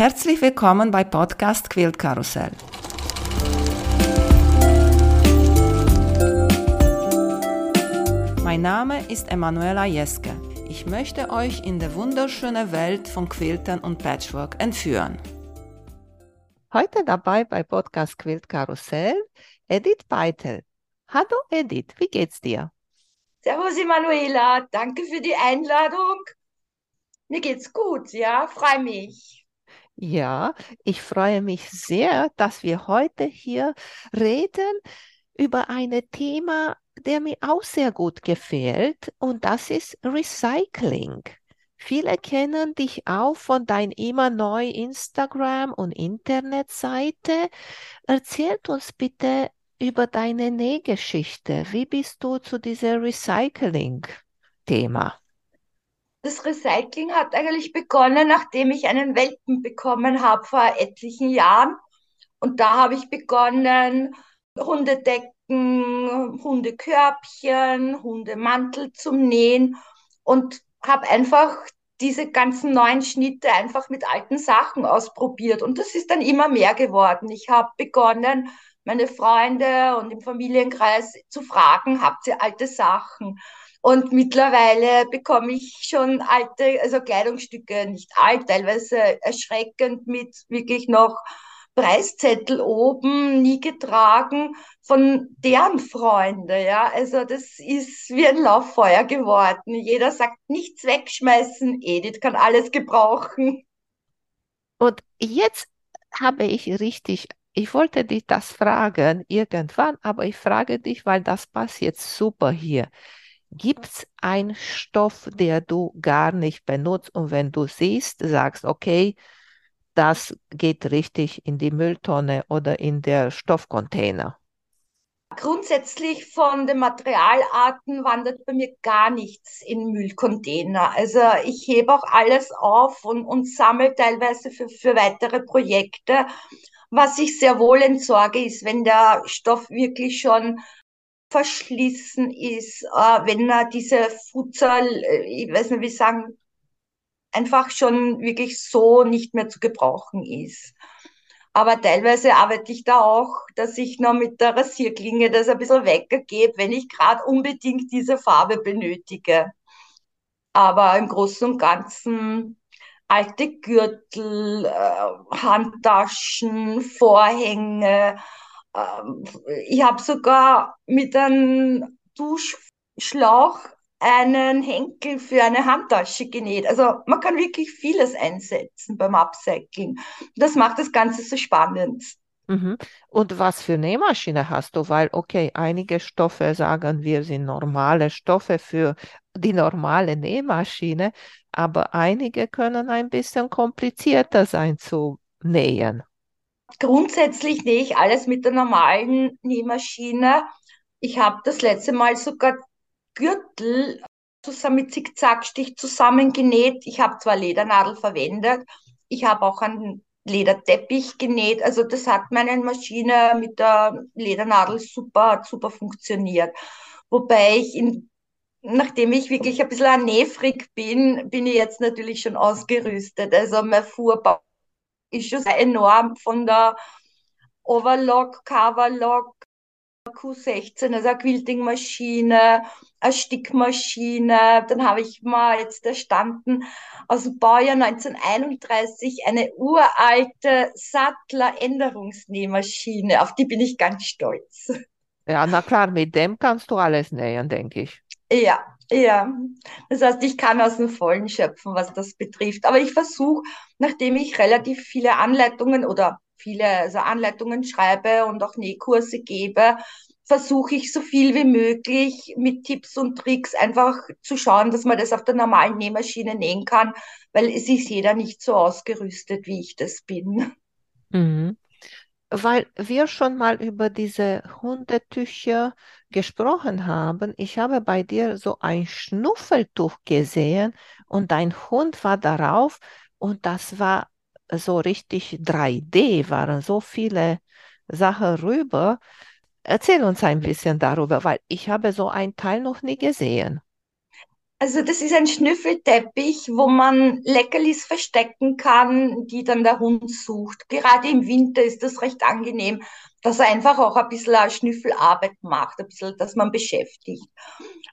Herzlich willkommen bei Podcast Quilt Karussell. Mein Name ist Emanuela Jeske. Ich möchte euch in die wunderschöne Welt von Quiltern und Patchwork entführen. Heute dabei bei Podcast Quilt Karussell Edith Beitel. Hallo Edith, wie geht's dir? Servus Emanuela, danke für die Einladung. Mir geht's gut, ja, freue mich. Ja, ich freue mich sehr, dass wir heute hier reden über ein Thema, der mir auch sehr gut gefällt, und das ist Recycling. Viele kennen dich auch von dein immer neu Instagram und Internetseite. Erzählt uns bitte über deine Nähgeschichte. Wie bist du zu diesem Recycling-Thema? Das Recycling hat eigentlich begonnen, nachdem ich einen Welpen bekommen habe vor etlichen Jahren. Und da habe ich begonnen, Hundedecken, Hundekörbchen, Hundemantel zum Nähen und habe einfach diese ganzen neuen Schnitte einfach mit alten Sachen ausprobiert. Und das ist dann immer mehr geworden. Ich habe begonnen, meine Freunde und im Familienkreis zu fragen, habt ihr alte Sachen? Und mittlerweile bekomme ich schon alte, also Kleidungsstücke, nicht alt, teilweise erschreckend mit wirklich noch Preiszettel oben, nie getragen, von deren Freunde, ja. Also das ist wie ein Lauffeuer geworden. Jeder sagt, nichts wegschmeißen, Edith kann alles gebrauchen. Und jetzt habe ich richtig, ich wollte dich das fragen irgendwann, aber ich frage dich, weil das passt jetzt super hier. Gibt es einen Stoff, der du gar nicht benutzt und wenn du siehst, sagst, okay, das geht richtig in die Mülltonne oder in der Stoffcontainer? Grundsätzlich von den Materialarten wandert bei mir gar nichts in Müllcontainer. Also ich hebe auch alles auf und, und sammle teilweise für, für weitere Projekte. Was ich sehr wohl entsorge, ist, wenn der Stoff wirklich schon verschlissen ist, äh, wenn er diese Futsal, äh, ich weiß nicht, wie sagen, einfach schon wirklich so nicht mehr zu gebrauchen ist. Aber teilweise arbeite ich da auch, dass ich noch mit der Rasierklinge das ein bisschen weggebe, wenn ich gerade unbedingt diese Farbe benötige. Aber im Großen und Ganzen alte Gürtel, äh, Handtaschen, Vorhänge, ich habe sogar mit einem Duschschlauch einen Henkel für eine Handtasche genäht. Also man kann wirklich vieles einsetzen beim Upcycling. Das macht das Ganze so spannend. Mhm. Und was für Nähmaschine hast du? Weil, okay, einige Stoffe sagen wir sind normale Stoffe für die normale Nähmaschine, aber einige können ein bisschen komplizierter sein zu nähen. Grundsätzlich nähe ich alles mit der normalen Nähmaschine. Ich habe das letzte Mal sogar Gürtel zusammen mit Zickzackstich zusammengenäht. Ich habe zwar Ledernadel verwendet, ich habe auch einen Lederteppich genäht. Also das hat meine Maschine mit der Ledernadel super, super funktioniert. Wobei ich in nachdem ich wirklich ein bisschen ein Nähfrick bin, bin ich jetzt natürlich schon ausgerüstet. Also mein Fuhrbau ist schon enorm von der Overlock, Coverlock, Q16, also eine Quilting-Maschine, eine Stickmaschine. Dann habe ich mal jetzt erstanden aus dem Baujahr 1931 eine uralte Sattler-Änderungsnähmaschine. Auf die bin ich ganz stolz. Ja, na klar, mit dem kannst du alles nähen, denke ich. Ja, ja, das heißt, ich kann aus dem Vollen schöpfen, was das betrifft. Aber ich versuche, nachdem ich relativ viele Anleitungen oder viele also Anleitungen schreibe und auch Nähkurse gebe, versuche ich so viel wie möglich mit Tipps und Tricks einfach zu schauen, dass man das auf der normalen Nähmaschine nähen kann, weil es ist jeder nicht so ausgerüstet, wie ich das bin. Mhm weil wir schon mal über diese Hundetücher gesprochen haben. Ich habe bei dir so ein Schnuffeltuch gesehen und dein Hund war darauf und das war so richtig 3D, waren so viele Sachen rüber. Erzähl uns ein bisschen darüber, weil ich habe so ein Teil noch nie gesehen. Also das ist ein Schnüffelteppich, wo man Leckerlis verstecken kann, die dann der Hund sucht. Gerade im Winter ist das recht angenehm, dass er einfach auch ein bisschen Schnüffelarbeit macht, ein bisschen, dass man beschäftigt.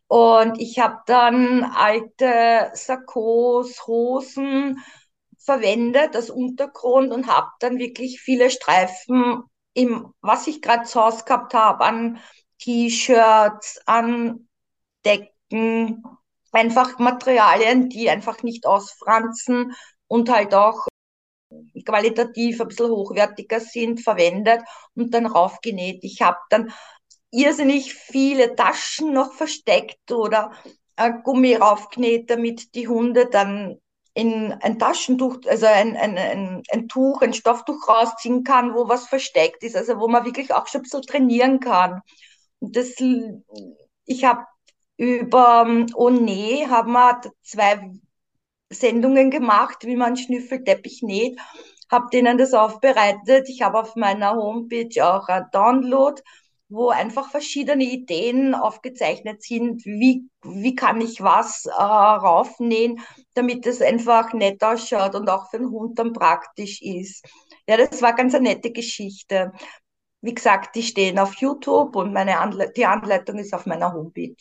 Und ich habe dann alte Sakkos, Hosen verwendet als Untergrund und habe dann wirklich viele Streifen im, was ich gerade zu Hause gehabt habe, an T-Shirts, an Decken, einfach Materialien, die einfach nicht ausfranzen und halt auch qualitativ ein bisschen hochwertiger sind, verwendet und dann raufgenäht. Ich habe dann irrsinnig viele Taschen noch versteckt oder Gummi raufgenäht, damit die Hunde dann in ein Taschentuch, also ein, ein, ein, ein Tuch, ein Stofftuch rausziehen kann, wo was versteckt ist, also wo man wirklich auch schon ein bisschen trainieren kann. Und das, ich habe über Oh nee, haben wir zwei Sendungen gemacht, wie man Schnüffelteppich näht, habe denen das aufbereitet. Ich habe auf meiner Homepage auch ein Download, wo einfach verschiedene Ideen aufgezeichnet sind, wie, wie kann ich was äh, raufnähen, damit es einfach nett ausschaut und auch für den Hund dann praktisch ist. Ja, das war ganz eine nette Geschichte. Wie gesagt, die stehen auf YouTube und meine Anle die Anleitung ist auf meiner Homepage.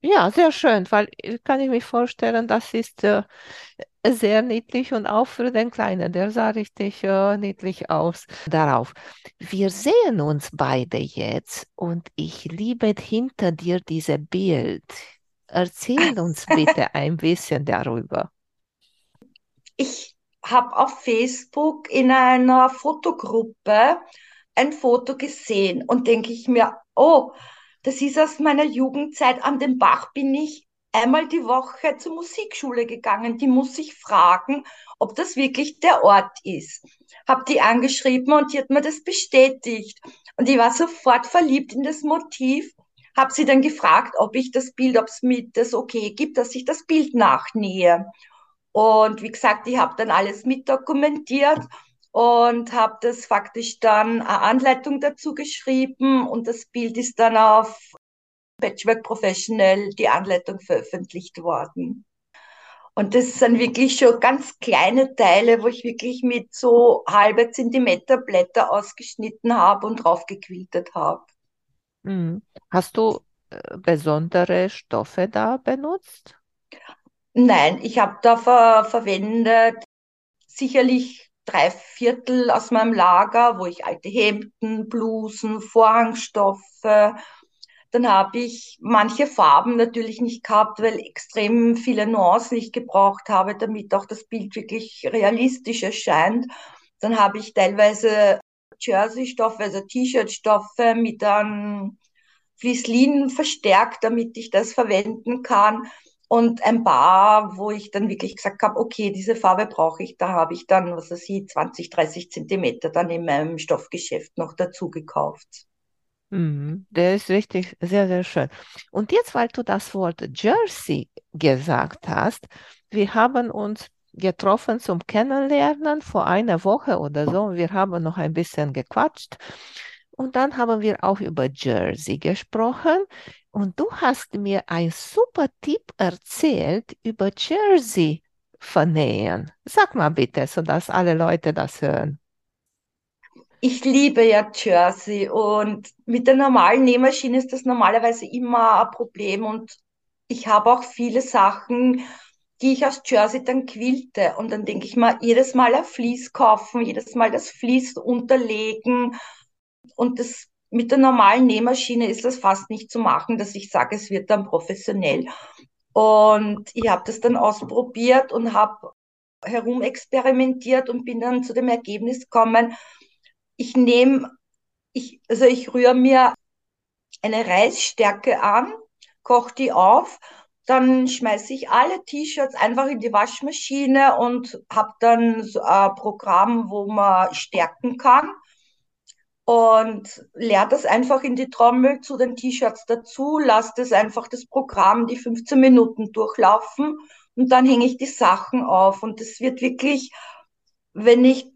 Ja, sehr schön, weil äh, kann ich mir vorstellen, das ist äh, sehr niedlich und auch für den Kleinen, der sah richtig äh, niedlich aus darauf. Wir sehen uns beide jetzt und ich liebe hinter dir dieses Bild. Erzähl uns bitte ein bisschen darüber. Ich habe auf Facebook in einer Fotogruppe ein Foto gesehen und denke ich mir, oh, das ist aus meiner Jugendzeit. An den Bach bin ich einmal die Woche zur Musikschule gegangen. Die muss ich fragen, ob das wirklich der Ort ist. Hab die angeschrieben und die hat mir das bestätigt. Und ich war sofort verliebt in das Motiv. Hab sie dann gefragt, ob ich das Bild, ob es mir das okay gibt, dass ich das Bild nachnähe. Und wie gesagt, ich habe dann alles mitdokumentiert und habe das faktisch dann eine Anleitung dazu geschrieben und das Bild ist dann auf Patchwork Professional die Anleitung veröffentlicht worden. Und das sind wirklich schon ganz kleine Teile, wo ich wirklich mit so halbe Zentimeter Blätter ausgeschnitten habe und draufgequiltet habe. Mhm. Hast du äh, besondere Stoffe da benutzt? Nein, ich habe da ver verwendet sicherlich drei Viertel aus meinem Lager, wo ich alte Hemden, Blusen, Vorhangstoffe, dann habe ich manche Farben natürlich nicht gehabt, weil extrem viele Nuancen ich gebraucht habe, damit auch das Bild wirklich realistisch erscheint. Dann habe ich teilweise Jersey-Stoffe, also T-Shirt-Stoffe mit einem Fließlin verstärkt, damit ich das verwenden kann. Und ein paar, wo ich dann wirklich gesagt habe, okay, diese Farbe brauche ich, da habe ich dann, was weiß ich, 20, 30 Zentimeter dann in meinem Stoffgeschäft noch dazu gekauft. Mhm. Der ist richtig, sehr, sehr schön. Und jetzt, weil du das Wort Jersey gesagt hast, wir haben uns getroffen zum Kennenlernen vor einer Woche oder so. Wir haben noch ein bisschen gequatscht. Und dann haben wir auch über Jersey gesprochen. Und du hast mir einen super Tipp erzählt über Jersey vernähen. Sag mal bitte, sodass alle Leute das hören. Ich liebe ja Jersey und mit der normalen Nähmaschine ist das normalerweise immer ein Problem und ich habe auch viele Sachen, die ich aus Jersey dann quilte und dann denke ich mal, jedes Mal ein Vlies kaufen, jedes Mal das Vlies unterlegen und das mit der normalen Nähmaschine ist das fast nicht zu machen, dass ich sage, es wird dann professionell. Und ich habe das dann ausprobiert und habe herumexperimentiert und bin dann zu dem Ergebnis gekommen, ich nehme, ich, also ich rühre mir eine Reisstärke an, koche die auf, dann schmeiße ich alle T-Shirts einfach in die Waschmaschine und habe dann so ein Programm, wo man stärken kann und leert das einfach in die Trommel zu den T-Shirts dazu, lasst es einfach das Programm die 15 Minuten durchlaufen und dann hänge ich die Sachen auf und das wird wirklich, wenn ich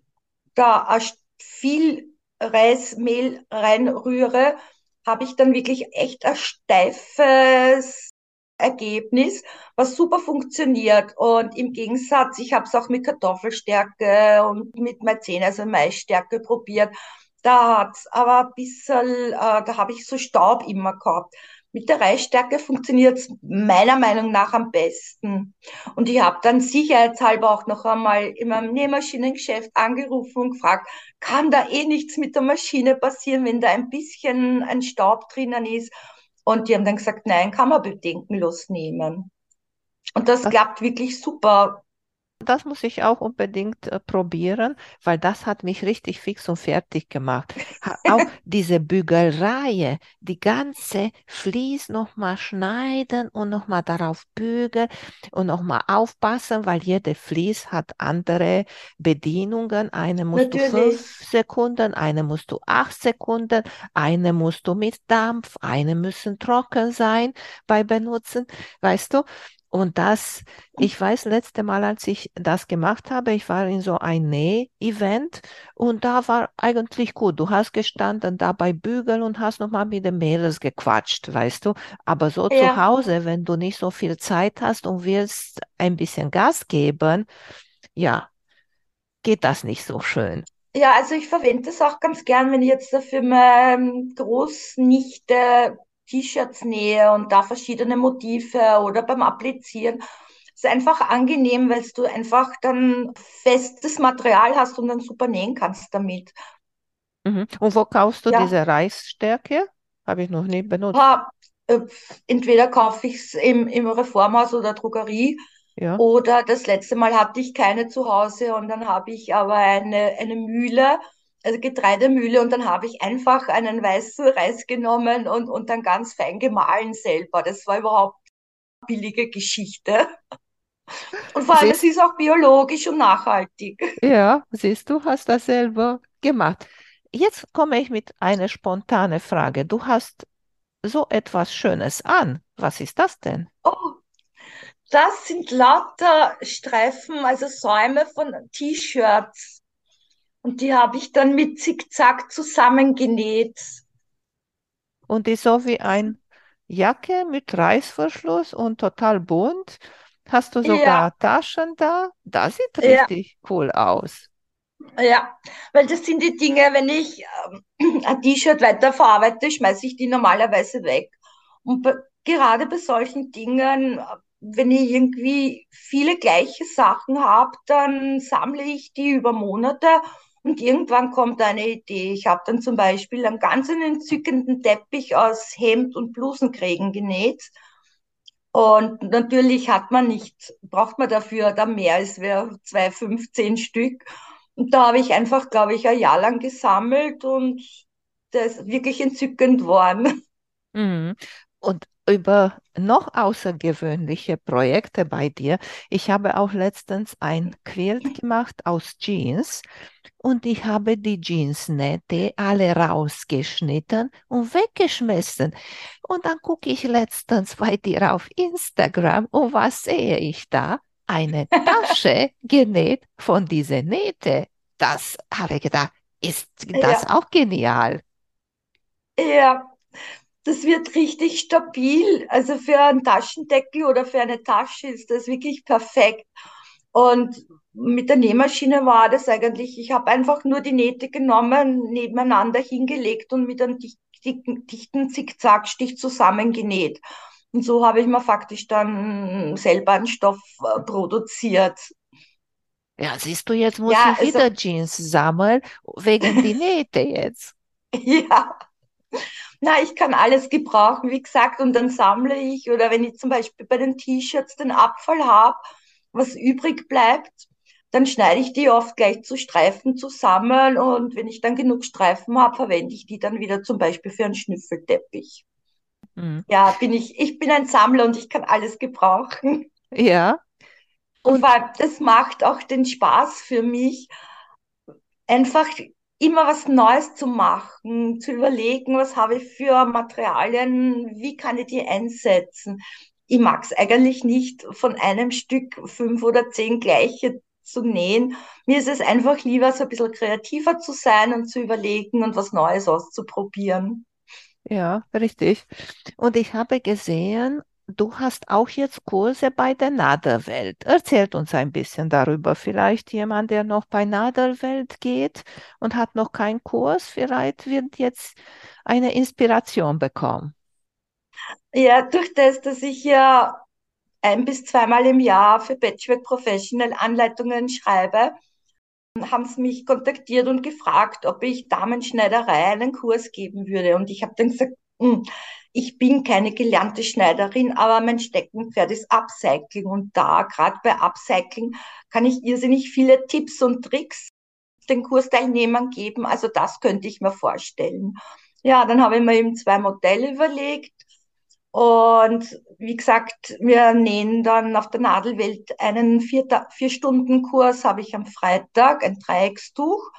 da viel Reismehl reinrühre, habe ich dann wirklich echt ein steifes, Ergebnis, was super funktioniert. Und im Gegensatz, ich habe es auch mit Kartoffelstärke und mit Maizena, also Maisstärke probiert. Da hat's aber ein bisschen, äh, da habe ich so Staub immer gehabt. Mit der Reisstärke funktioniert es meiner Meinung nach am besten. Und ich habe dann sicherheitshalber auch noch einmal in meinem Nähmaschinengeschäft angerufen und gefragt, kann da eh nichts mit der Maschine passieren, wenn da ein bisschen ein Staub drinnen ist? Und die haben dann gesagt, nein, kann man bedenkenlos nehmen. Und das, das klappt wirklich super das muss ich auch unbedingt äh, probieren, weil das hat mich richtig fix und fertig gemacht. Ha, auch diese Bügelreihe, die ganze Vlies nochmal schneiden und nochmal darauf bügeln und nochmal aufpassen, weil jede Vlies hat andere Bedienungen. Eine musst Natürlich. du fünf Sekunden, eine musst du acht Sekunden, eine musst du mit Dampf, eine müssen trocken sein bei Benutzen, weißt du? Und das, ich weiß, letzte Mal, als ich das gemacht habe, ich war in so ein Näh-Event und da war eigentlich gut. Du hast gestanden da bei Bügeln und hast nochmal mit den Mädels gequatscht, weißt du. Aber so ja. zu Hause, wenn du nicht so viel Zeit hast und willst ein bisschen Gas geben, ja, geht das nicht so schön. Ja, also ich verwende das auch ganz gern, wenn ich jetzt für meine Großnichte T-Shirts nähe und da verschiedene Motive oder beim Applizieren. Es ist einfach angenehm, weil du einfach dann festes Material hast und dann super nähen kannst damit. Mhm. Und wo kaufst du ja. diese Reisstärke? Habe ich noch nie benutzt. Ha, äh, entweder kaufe ich es im, im Reformhaus oder Drogerie. Ja. Oder das letzte Mal hatte ich keine zu Hause und dann habe ich aber eine, eine Mühle Getreidemühle und dann habe ich einfach einen weißen Reis genommen und, und dann ganz fein gemahlen selber. Das war überhaupt eine billige Geschichte. Und vor allem, siehst, es ist auch biologisch und nachhaltig. Ja, siehst du, hast das selber gemacht. Jetzt komme ich mit einer spontanen Frage. Du hast so etwas Schönes an. Was ist das denn? Oh, das sind lauter Streifen, also Säume von T-Shirts und die habe ich dann mit Zickzack zusammengenäht. Und die so wie ein Jacke mit Reißverschluss und total bunt. Hast du sogar ja. Taschen da? Das sieht richtig ja. cool aus. Ja, weil das sind die Dinge, wenn ich ähm, ein T-Shirt weiterverarbeite, schmeiße ich die normalerweise weg. Und bei, gerade bei solchen Dingen, wenn ich irgendwie viele gleiche Sachen habe, dann sammle ich die über Monate und irgendwann kommt eine Idee. Ich habe dann zum Beispiel einen ganz entzückenden Teppich aus Hemd und Blusenkrägen genäht. Und natürlich hat man nicht, braucht man dafür dann mehr als wir zwei, 15 Stück. Und da habe ich einfach, glaube ich, ein Jahr lang gesammelt und das ist wirklich entzückend worden. Mhm. Und über noch außergewöhnliche Projekte bei dir. Ich habe auch letztens ein Quilt gemacht aus Jeans und ich habe die Jeansnähte alle rausgeschnitten und weggeschmissen. Und dann gucke ich letztens bei dir auf Instagram und was sehe ich da? Eine Tasche genäht von dieser Nähte. Das habe ich gedacht, ist das ja. auch genial? Ja, das wird richtig stabil. Also für einen Taschendeckel oder für eine Tasche ist das wirklich perfekt. Und mit der Nähmaschine war das eigentlich, ich habe einfach nur die Nähte genommen, nebeneinander hingelegt und mit einem dichten, dichten Zickzackstich zusammengenäht. Und so habe ich mir faktisch dann selber einen Stoff äh, produziert. Ja, siehst du, jetzt muss ja, ich wieder also, Jeans sammeln, wegen die Nähte jetzt. Ja. Na, ich kann alles gebrauchen, wie gesagt, und dann sammle ich oder wenn ich zum Beispiel bei den T-Shirts den Abfall habe, was übrig bleibt, dann schneide ich die oft gleich zu Streifen zusammen und wenn ich dann genug Streifen habe, verwende ich die dann wieder zum Beispiel für einen Schnüffelteppich. Mhm. Ja, bin ich, ich bin ein Sammler und ich kann alles gebrauchen. Ja. Und, und das macht auch den Spaß für mich, einfach immer was Neues zu machen, zu überlegen, was habe ich für Materialien, wie kann ich die einsetzen. Ich mag es eigentlich nicht, von einem Stück fünf oder zehn gleiche zu nähen. Mir ist es einfach lieber, so ein bisschen kreativer zu sein und zu überlegen und was Neues auszuprobieren. Ja, richtig. Und ich habe gesehen, du hast auch jetzt Kurse bei der Nadelwelt. Erzählt uns ein bisschen darüber. Vielleicht jemand, der noch bei Nadelwelt geht und hat noch keinen Kurs, vielleicht wird jetzt eine Inspiration bekommen. Ja, durch das, dass ich ja ein bis zweimal im Jahr für Patchwork Professional Anleitungen schreibe, haben sie mich kontaktiert und gefragt, ob ich Damenschneiderei einen Kurs geben würde. Und ich habe dann gesagt, hm, ich bin keine gelernte Schneiderin, aber mein Steckenpferd ist Upcycling. Und da, gerade bei Upcycling, kann ich irrsinnig viele Tipps und Tricks den Kursteilnehmern geben. Also das könnte ich mir vorstellen. Ja, dann habe ich mir eben zwei Modelle überlegt. Und wie gesagt, wir nähen dann auf der Nadelwelt einen Vier-Stunden-Kurs, habe ich am Freitag, ein Dreieckstuch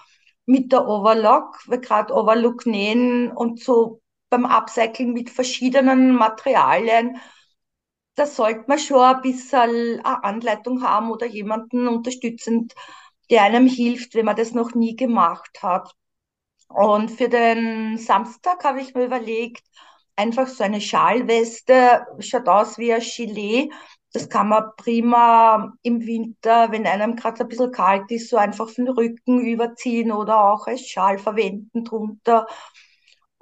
mit der Overlock. Wir gerade Overlock nähen und so beim Upcycling mit verschiedenen Materialien. Da sollte man schon ein bisschen eine Anleitung haben oder jemanden unterstützend, der einem hilft, wenn man das noch nie gemacht hat. Und für den Samstag habe ich mir überlegt, einfach so eine Schalweste, schaut aus wie ein Gilet. Das kann man prima im Winter, wenn einem gerade ein bisschen kalt ist, so einfach von den Rücken überziehen oder auch als Schal verwenden drunter.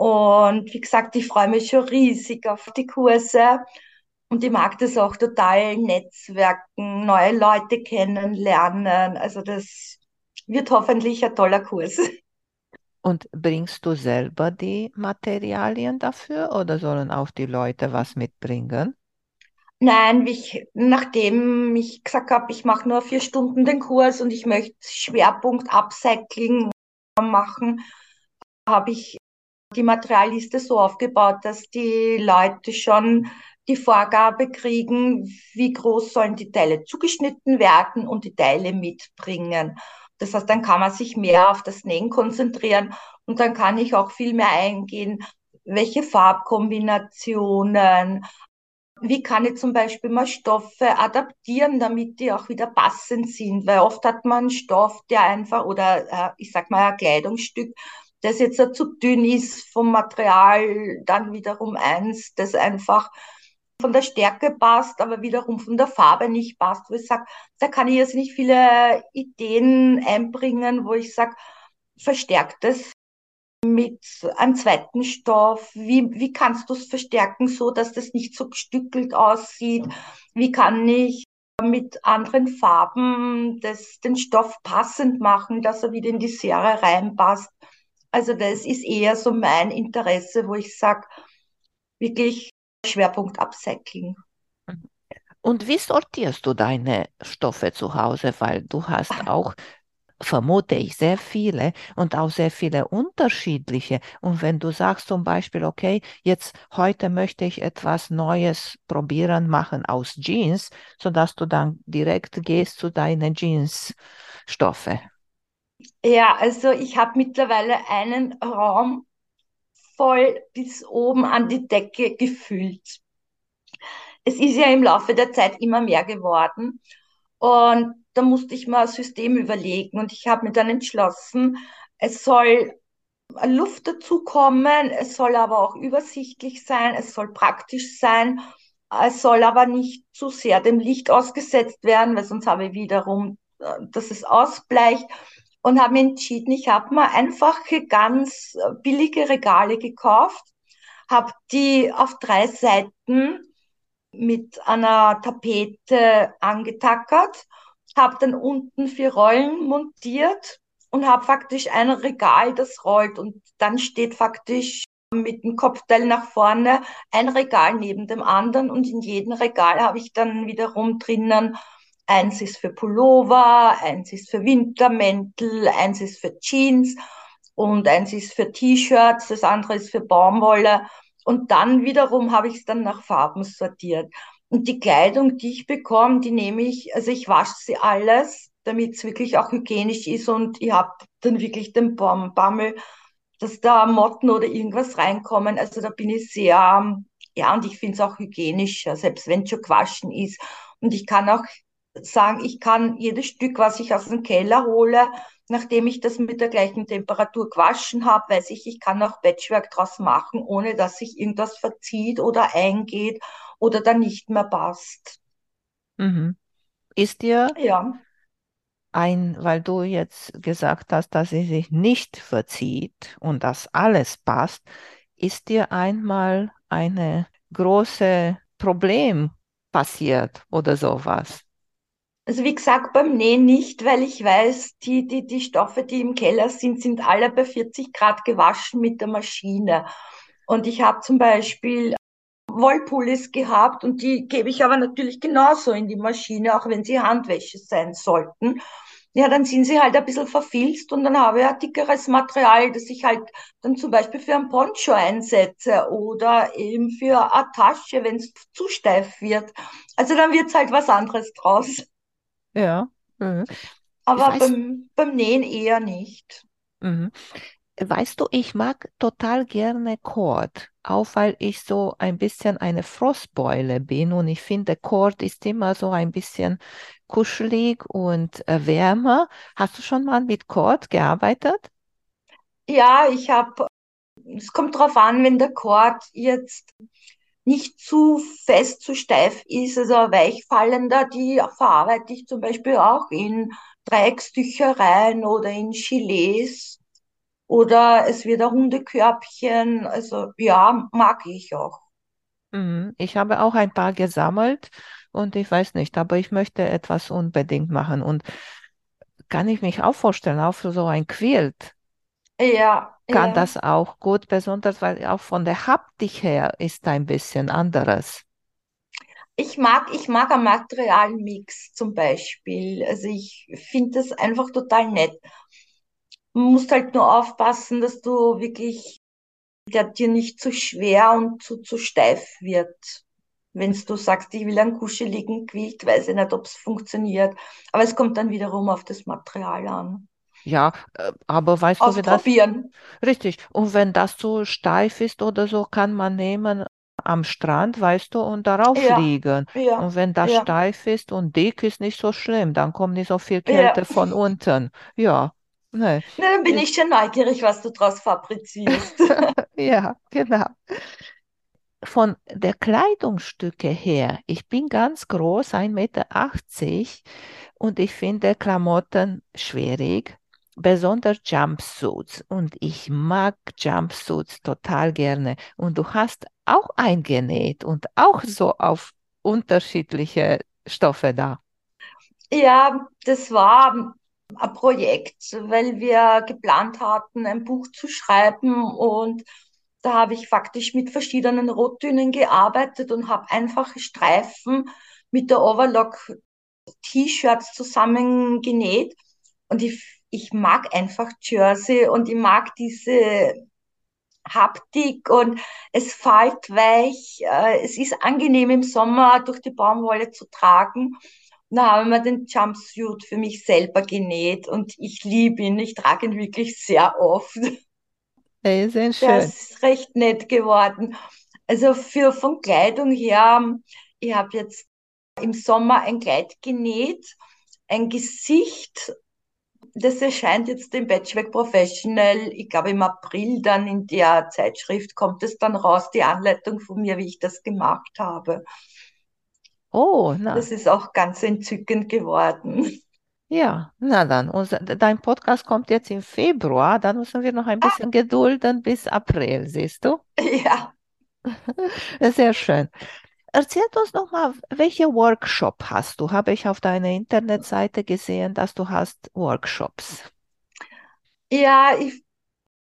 Und wie gesagt, ich freue mich schon riesig auf die Kurse. Und ich mag das auch total, Netzwerken, neue Leute kennenlernen. Also das wird hoffentlich ein toller Kurs. Und bringst du selber die Materialien dafür oder sollen auch die Leute was mitbringen? Nein, ich, nachdem ich gesagt habe, ich mache nur vier Stunden den Kurs und ich möchte Schwerpunkt Upcycling machen, habe ich die Materialliste so aufgebaut, dass die Leute schon die Vorgabe kriegen, wie groß sollen die Teile zugeschnitten werden und die Teile mitbringen. Das heißt, dann kann man sich mehr auf das Nähen konzentrieren und dann kann ich auch viel mehr eingehen, welche Farbkombinationen, wie kann ich zum Beispiel mal Stoffe adaptieren, damit die auch wieder passend sind, weil oft hat man einen Stoff, der einfach, oder äh, ich sag mal ein Kleidungsstück, das jetzt zu dünn ist vom Material, dann wiederum eins, das einfach von der Stärke passt, aber wiederum von der Farbe nicht passt, wo ich sage, da kann ich jetzt nicht viele Ideen einbringen, wo ich sage, verstärkt es mit einem zweiten Stoff? Wie, wie kannst du es verstärken, so dass das nicht so gestückelt aussieht? Wie kann ich mit anderen Farben das, den Stoff passend machen, dass er wieder in die Serie reinpasst? Also das ist eher so mein Interesse, wo ich sage, wirklich Schwerpunkt Upcycling. Und wie sortierst du deine Stoffe zu Hause? Weil du hast auch, vermute ich, sehr viele und auch sehr viele unterschiedliche. Und wenn du sagst zum Beispiel, okay, jetzt heute möchte ich etwas Neues probieren, machen aus Jeans, sodass du dann direkt gehst zu deinen Jeansstoffe. Ja, also ich habe mittlerweile einen Raum voll bis oben an die Decke gefüllt. Es ist ja im Laufe der Zeit immer mehr geworden und da musste ich mal ein System überlegen und ich habe mir dann entschlossen, es soll Luft dazukommen, es soll aber auch übersichtlich sein, es soll praktisch sein, es soll aber nicht zu sehr dem Licht ausgesetzt werden, weil sonst habe ich wiederum, äh, dass es ausbleicht und habe entschieden, ich habe mir einfach ganz billige Regale gekauft, habe die auf drei Seiten mit einer Tapete angetackert, habe dann unten vier Rollen montiert und habe faktisch ein Regal, das rollt und dann steht faktisch mit dem Kopfteil nach vorne ein Regal neben dem anderen und in jedem Regal habe ich dann wiederum drinnen Eins ist für Pullover, eins ist für Wintermäntel, eins ist für Jeans und eins ist für T-Shirts, das andere ist für Baumwolle. Und dann wiederum habe ich es dann nach Farben sortiert. Und die Kleidung, die ich bekomme, die nehme ich, also ich wasche sie alles, damit es wirklich auch hygienisch ist und ich habe dann wirklich den Bammel, dass da Motten oder irgendwas reinkommen. Also da bin ich sehr, ja, und ich finde es auch hygienischer, selbst wenn es schon gewaschen ist. Und ich kann auch sagen, ich kann jedes Stück, was ich aus dem Keller hole, nachdem ich das mit der gleichen Temperatur gewaschen habe, weiß ich, ich kann auch Patchwork draus machen, ohne dass sich irgendwas verzieht oder eingeht oder dann nicht mehr passt. Mhm. Ist dir Ja. ein, weil du jetzt gesagt hast, dass sie sich nicht verzieht und dass alles passt, ist dir einmal eine große Problem passiert oder sowas? Also wie gesagt, beim Nähen nicht, weil ich weiß, die, die, die Stoffe, die im Keller sind, sind alle bei 40 Grad gewaschen mit der Maschine. Und ich habe zum Beispiel Wollpullis gehabt und die gebe ich aber natürlich genauso in die Maschine, auch wenn sie Handwäsche sein sollten. Ja, dann sind sie halt ein bisschen verfilzt und dann habe ich ein dickeres Material, das ich halt dann zum Beispiel für ein Poncho einsetze oder eben für eine Tasche, wenn es zu steif wird. Also dann wird es halt was anderes draus. Ja. Mhm. Aber weiß, beim, beim Nähen eher nicht. mhm. Weißt du, ich mag total gerne Kord, auch weil ich so ein bisschen eine Frostbeule bin und ich finde, Kord ist immer so ein bisschen kuschelig und wärmer. Hast du schon mal mit Kord gearbeitet? Ja, ich habe, es kommt drauf an, wenn der Kord jetzt nicht zu fest, zu steif ist, also weichfallender, die verarbeite ich zum Beispiel auch in Dreieckstüchereien oder in Gilets oder es wird ein Hundekörbchen, also ja, mag ich auch. Mhm. Ich habe auch ein paar gesammelt und ich weiß nicht, aber ich möchte etwas unbedingt machen. Und kann ich mich auch vorstellen, auch für so ein Quilt? Ja, kann ja. das auch gut, besonders weil auch von der Haptik her ist ein bisschen anderes. Ich mag, ich mag einen Materialmix zum Beispiel. Also ich finde das einfach total nett. Man muss halt nur aufpassen, dass du wirklich, der dir nicht zu schwer und zu, zu steif wird. Wenn du sagst, ich will einen kuscheligen Quilt, weiß ich nicht, ob es funktioniert. Aber es kommt dann wiederum auf das Material an. Ja, äh, aber weißt du, wie das richtig? Und wenn das so steif ist oder so, kann man nehmen am Strand, weißt du, und darauf Ja, liegen. ja, Und wenn das ja, steif ist und dick ist, nicht so schlimm, dann kommt nicht so viel Kälte von unten. Ja, ne, Na, dann bin ich schon neugierig, was du draus fabrizierst. ja, genau. Von der Kleidungsstücke her, ich bin ganz groß, 1,80 Meter achtzig, und ich finde Klamotten schwierig, besonders Jumpsuits. Und ich mag Jumpsuits total gerne. Und du hast auch eingenäht und auch so auf unterschiedliche Stoffe da. Ja, das war ein Projekt, weil wir geplant hatten, ein Buch zu schreiben und da habe ich faktisch mit verschiedenen Rottönen gearbeitet und habe einfache Streifen mit der Overlock T-Shirts zusammengenäht und ich, ich mag einfach Jersey und ich mag diese Haptik und es fällt weich, äh, es ist angenehm im Sommer durch die Baumwolle zu tragen. Und da haben wir den Jumpsuit für mich selber genäht und ich liebe ihn. Ich trage ihn wirklich sehr oft. Äh, Sehr Der schön. ist recht nett geworden. Also für von Kleidung her, ich habe jetzt im Sommer ein Kleid genäht, ein Gesicht, das erscheint jetzt im Patchwork Professional, ich glaube im April dann in der Zeitschrift kommt es dann raus, die Anleitung von mir, wie ich das gemacht habe. Oh, na, Das ist auch ganz entzückend geworden. ja, na dann. Unser, dein Podcast kommt jetzt im Februar, dann müssen wir noch ein bisschen gedulden bis April, siehst du? Ja, Sehr schön. Erzähl uns noch mal, welche Workshop hast du? Habe ich auf deiner Internetseite gesehen, dass du hast Workshops. ja, ich,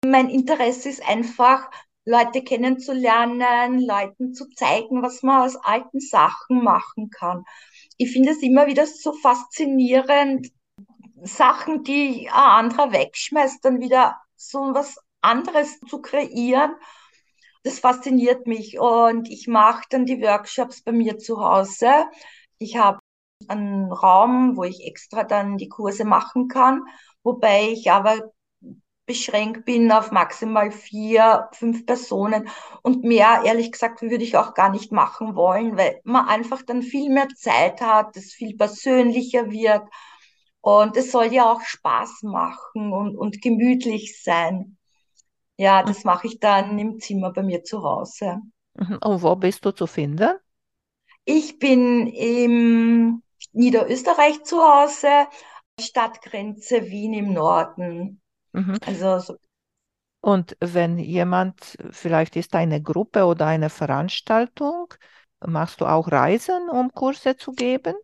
mein Interesse ist einfach, Leute kennenzulernen, Leuten zu zeigen, was man aus alten Sachen machen kann. Ich finde es immer wieder so faszinierend, Sachen, die ein anderer wegschmeißt, dann wieder so was anderes zu kreieren. Das fasziniert mich und ich mache dann die Workshops bei mir zu Hause. Ich habe einen Raum, wo ich extra dann die Kurse machen kann, wobei ich aber beschränkt bin auf maximal vier, fünf Personen und mehr, ehrlich gesagt, würde ich auch gar nicht machen wollen, weil man einfach dann viel mehr Zeit hat, es viel persönlicher wird Und es soll ja auch Spaß machen und, und gemütlich sein. Ja, das mache ich dann im Zimmer bei mir zu Hause. Mhm. Und wo bist du zu finden? Ich bin im Niederösterreich zu Hause, Stadtgrenze Wien im Norden. Mhm. Also so Und wenn jemand, vielleicht ist eine Gruppe oder eine Veranstaltung, machst du auch Reisen, um Kurse zu geben?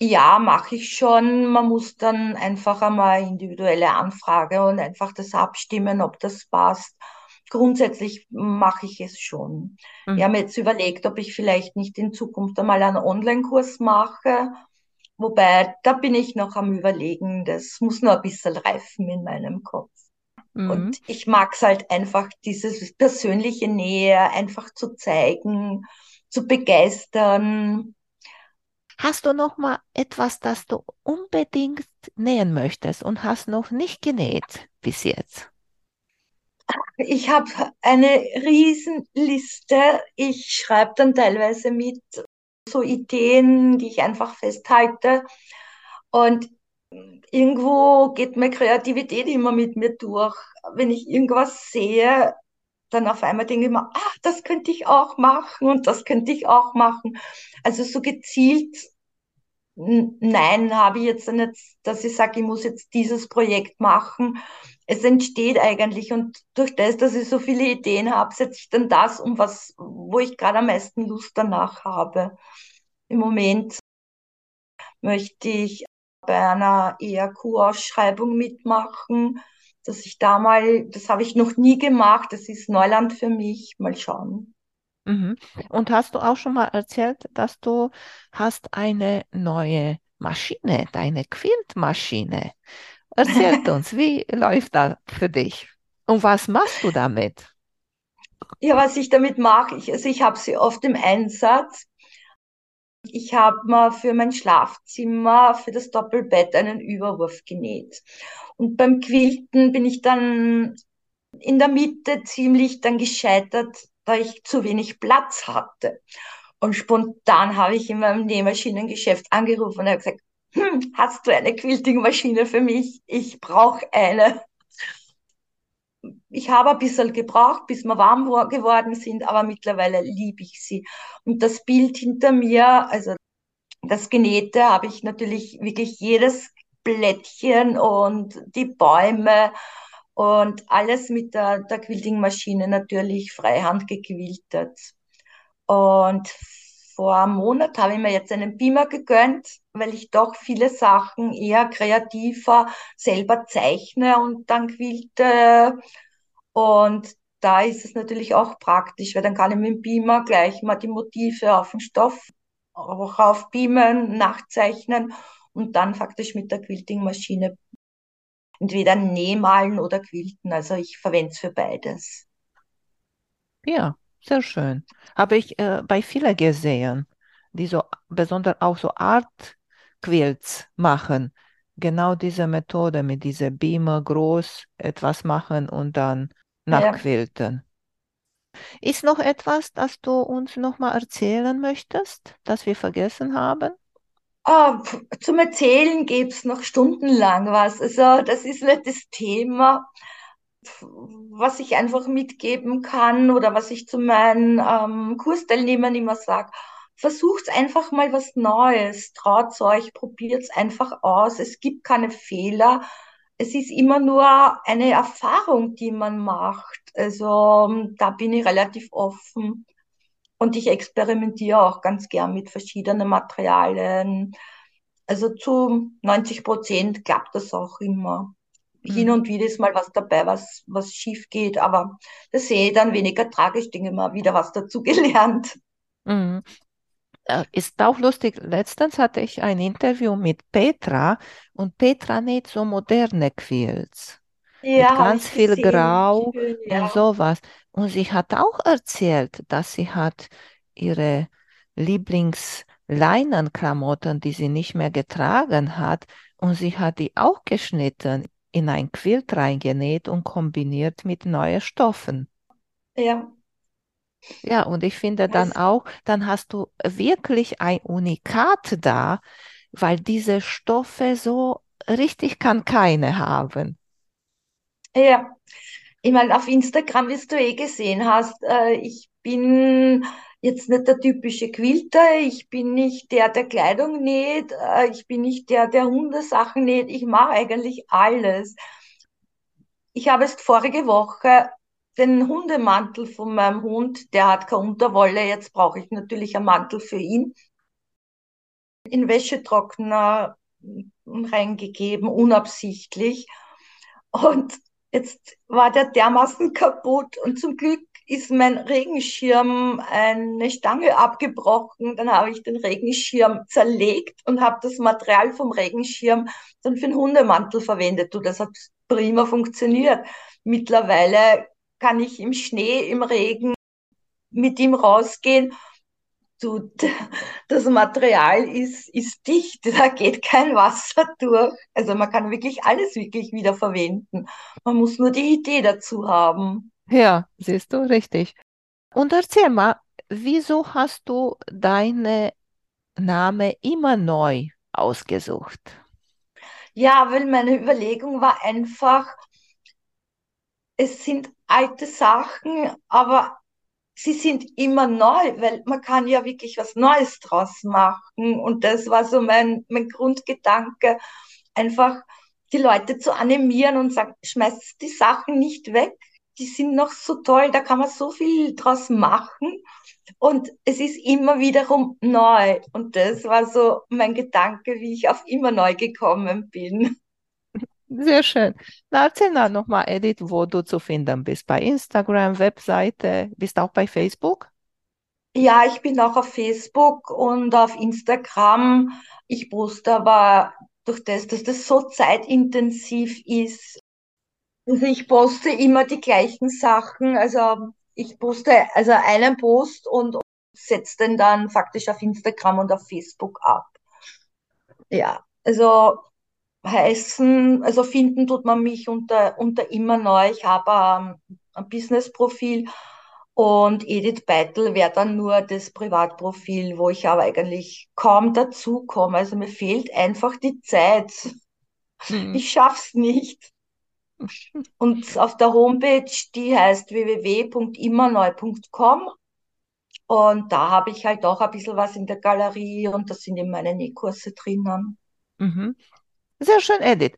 Ja, mache ich schon. Man muss dann einfach einmal individuelle Anfrage und einfach das abstimmen, ob das passt. Grundsätzlich mache ich es schon. Mhm. habe mir jetzt überlegt, ob ich vielleicht nicht in Zukunft einmal einen Online-Kurs mache. Wobei, da bin ich noch am Überlegen. Das muss noch ein bisschen reifen in meinem Kopf. Mhm. Und ich mag es halt einfach, diese persönliche Nähe einfach zu zeigen, zu begeistern. Hast du noch mal etwas, das du unbedingt nähen möchtest und hast noch nicht genäht bis jetzt? Ich habe eine Riesenliste. Ich schreibe dann teilweise mit so Ideen, die ich einfach festhalte. Und irgendwo geht meine Kreativität immer mit mir durch. Wenn ich irgendwas sehe, dann auf einmal denke ich mir, ach, das könnte ich auch machen und das könnte ich auch machen. Also so gezielt, nein, habe ich jetzt nicht, dass ich sage, ich muss jetzt dieses Projekt machen. Es entsteht eigentlich und durch das, dass ich so viele Ideen habe, setze ich dann das um, was, wo ich gerade am meisten Lust danach habe. Im Moment möchte ich bei einer ERQ-Ausschreibung mitmachen, dass ich da mal, das habe ich noch nie gemacht, das ist Neuland für mich, mal schauen. Mhm. Und hast du auch schon mal erzählt, dass du hast eine neue Maschine, deine Quiltmaschine? Erzählt uns, wie läuft das für dich? Und was machst du damit? Ja, was ich damit mache, ich, also ich habe sie oft im Einsatz. Ich habe mir für mein Schlafzimmer, für das Doppelbett einen Überwurf genäht. Und beim Quilten bin ich dann in der Mitte ziemlich dann gescheitert, da ich zu wenig Platz hatte. Und spontan habe ich in meinem Nähmaschinengeschäft angerufen und habe gesagt, hm, hast du eine Quiltingmaschine für mich? Ich brauche eine. Ich habe ein bisschen gebraucht, bis wir warm geworden sind, aber mittlerweile liebe ich sie. Und das Bild hinter mir, also das Genähte, habe ich natürlich wirklich jedes Blättchen und die Bäume und alles mit der, der Quiltingmaschine natürlich freihand gequiltet. Und vor einem Monat habe ich mir jetzt einen Beamer gegönnt, weil ich doch viele Sachen eher kreativer selber zeichne und dann quilte. Und da ist es natürlich auch praktisch, weil dann kann ich mit dem Beamer gleich mal die Motive auf den Stoff auch aufbeamen, nachzeichnen und dann faktisch mit der Quiltingmaschine entweder nähmalen oder quilten. Also ich verwende es für beides. Ja, sehr schön. Habe ich äh, bei vielen gesehen, die so besonders auch so Art Quilts machen. Genau diese Methode mit dieser Beamer groß etwas machen und dann Ja. nachquilten. Ist noch etwas, das du uns noch mal erzählen möchtest, das wir vergessen haben? Pf, zum Erzählen gäbe es noch stundenlang was. Also das ist nicht das Thema. Was ich einfach mitgeben kann oder was ich zu meinen ähm, Kursteilnehmern immer sage, versucht einfach mal was Neues, traut euch, probiert es einfach aus. Es gibt keine Fehler. Es ist immer nur eine Erfahrung, die man macht. Also ähm, da bin ich relativ offen. Und ich experimentiere auch ganz gern mit verschiedenen Materialien. Also zu 90 Prozent klappt das auch immer. Hin Mhm. und wieder ist mal was dabei, was, was schief geht, aber das sehe ich dann weniger tragisch, denke mal wieder was dazu gelernt. Mhm. Äh, Ist auch lustig. Letztens hatte ich ein Interview mit Petra und Petra näht so moderne Quilts mit Ja, habe ganz viel gesehen. Grau Schön, und ja. sowas. Und sie hat auch erzählt, dass sie hat ihre Lieblingsleinenklamotten, die sie nicht mehr getragen hat, und sie hat die auch geschnitten, in ein Quilt reingenäht und kombiniert mit neuen Stoffen. Ja, Ja, und ich finde dann auch, dann hast du wirklich ein Unikat da, weil diese Stoffe so richtig kann keine haben. Ja, ich meine, auf Instagram, wie du eh gesehen hast, äh, ich bin jetzt nicht der typische Quilter, ich bin nicht der, der Kleidung näht, äh, ich bin nicht der, der Hundesachen näht, ich mache eigentlich alles. Ich habe erst vorige Woche den Hundemantel von meinem Hund, der hat keine Unterwolle, jetzt brauche ich natürlich einen Mantel für ihn, in Wäschetrockner reingegeben, unabsichtlich. Und jetzt war der dermaßen kaputt und zum Glück ist mein Regenschirm eine Stange abgebrochen. Dann habe ich den Regenschirm zerlegt und habe das Material vom Regenschirm dann für den Hundemantel verwendet. Du, das hat prima funktioniert. Mittlerweile kann ich im Schnee, im Regen mit ihm rausgehen du, das Material ist, ist dicht, da geht kein Wasser durch. Also man kann wirklich alles wirklich wieder verwenden. Man muss nur die Idee dazu haben. Ja, siehst du, richtig. Und erzähl mal, wieso hast du deine Name immer neu ausgesucht? Ja, weil meine Überlegung war einfach, es sind alte Sachen, aber sie sind immer neu, weil man kann ja wirklich was Neues draus machen. Und das war so mein, mein Grundgedanke, einfach die Leute zu animieren und sagen, schmeißt die Sachen nicht weg. Die sind noch so toll, da kann man so viel draus machen. Und es ist immer wiederum neu. Und das war so mein Gedanke, wie ich auf immer neu gekommen bin. Sehr schön. Na, erzähl mal nochmal, Edith, wo du zu finden bist. Bei Instagram, Webseite, bist du auch bei Facebook? Ja, ich bin auch auf Facebook und auf Instagram. Ich poste aber durch das, dass das so zeitintensiv ist. Also ich poste immer die gleichen Sachen. Also ich poste also einen Post und setze den dann faktisch auf Instagram und auf Facebook ab. Ja, also heißen, also finden tut man mich unter, unter immer neu. Ich habe ähm, ein Business-Profil und Edith Beitel wäre dann nur das Privatprofil, wo ich aber eigentlich kaum dazu komme. Also mir fehlt einfach die Zeit. Mhm. Ich schaff's nicht. Und auf der Homepage, die heißt www.immerneu.com. Und da habe ich halt auch ein bisschen was in der Galerie und da sind eben meine Nähkurse drinnen. Mhm. Sehr schön, Edith.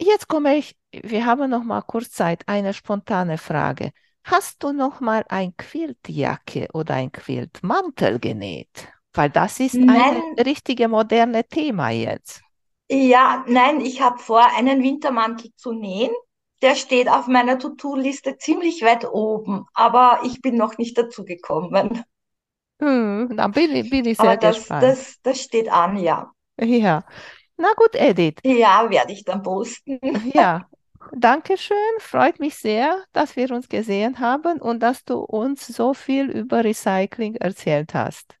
Jetzt komme ich, wir haben noch mal kurz Zeit, eine spontane Frage. Hast du noch mal ein Quiltjacke oder ein Quiltmantel genäht? Weil das ist Nein. ein richtige moderne Thema jetzt. Ja, nein, ich habe vor, einen Wintermantel zu nähen. Der steht auf meiner To-Do-Liste ziemlich weit oben, aber ich bin noch nicht dazu gekommen. Hm, dann bin ich, bin ich sehr Aber das, gespannt. das, das steht an, ja. Ja, na gut, Edith. Ja, werde ich dann posten. Ja, danke schön. Freut mich sehr, dass wir uns gesehen haben und dass du uns so viel über Recycling erzählt hast.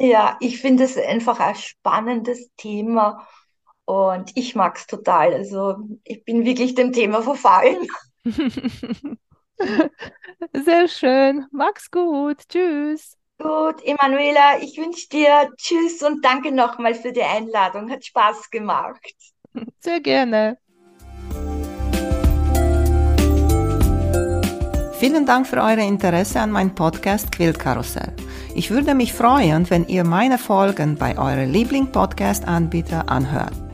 Ja, ich finde es einfach ein spannendes Thema und ich mag es total. Also ich bin wirklich dem Thema verfallen. Sehr schön. Mach's gut. Tschüss. Gut, Emanuela, ich wünsche dir Tschüss und danke nochmal für die Einladung. Hat Spaß gemacht. Sehr gerne. Vielen Dank für euer Interesse an meinem Podcast Quillkarussell. Ich würde mich freuen, wenn ihr meine Folgen bei eurem Liebling-Podcast-Anbieter anhört.